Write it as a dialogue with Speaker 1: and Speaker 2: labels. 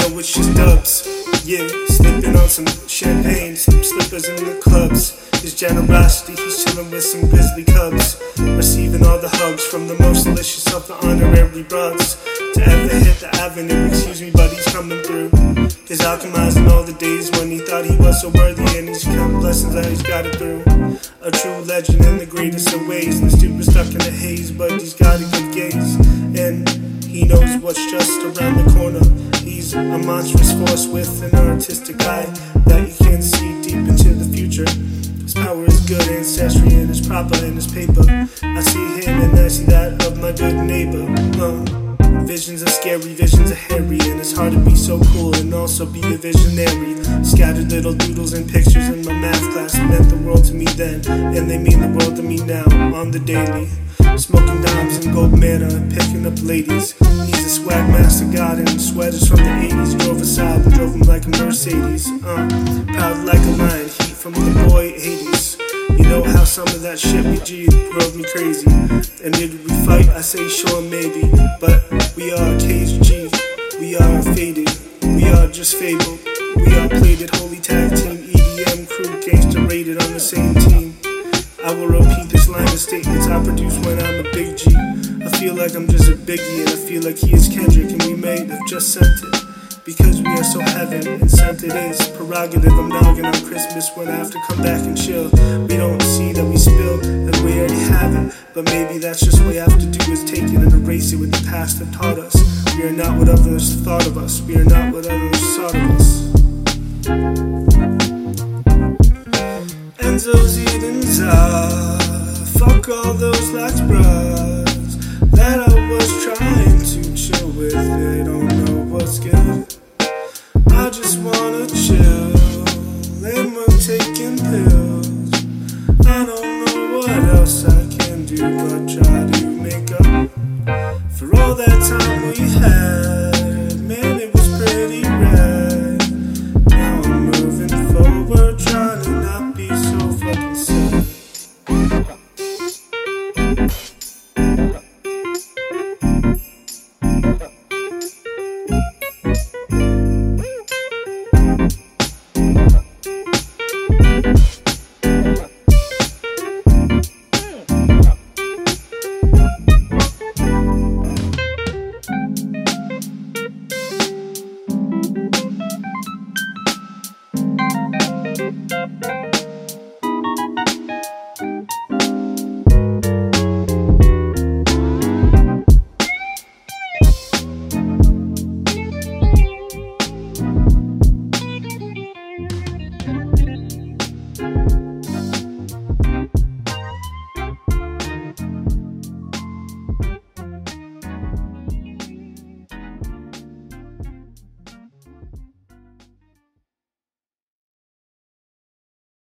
Speaker 1: it's just dubs. Yeah, slipping on some champagne, some slippers in the clubs. His generosity, he's chilling with some grizzly cubs. Receiving all the hugs from the most delicious of the honorary broads. To ever hit the avenue, excuse me, but he's coming through. He's alchemizing all the days when he thought he was so worthy, and he's counting blessings that he's got it through. A true legend in the greatest of ways. The stupid stuck in the haze, but he's got a good gaze. And he knows what's just around the corner. A monstrous force with an artistic eye that you can see deep into the future. His power is good ancestry and it's proper in his paper. I see him and I see that of my good neighbor. Visions are scary, visions are hairy, and it's hard to be so cool and also be a visionary. Scattered little doodles and pictures in my math class meant the world to me then, and they mean the world to me now on the daily. Smoking dimes and gold manna and picking up ladies. He's a swag master god in sweaters from the 80s. Drove a Saab and drove him like a Mercedes. Uh, proud like a lion, heat from the boy 80s. You know how some of that shit we G drove me crazy. And did we fight? I say sure, maybe. But we are KG, we are faded, we are just fabled. We are plated, holy tag team, EDM crew, gangster rated on the same team. I will repeat this line of statements I produce when I'm a big G. I feel like I'm just a biggie, and I feel like he is Kendrick, and we may have just sent it. Because we are so heaven and sent it is prerogative. I'm noggin on Christmas when I have to come back and chill. We don't see that we spill and we already have it. But maybe that's just what we have to do is take it and erase it with the past that taught us. We are not what others thought of us. We are not what others thought of us. Those evenings Fuck all those last bras That I was trying to chill with. They don't know what's good. I just wanna chill. And we're taking pills. I don't know what else I can do But try to make up For all that time we had.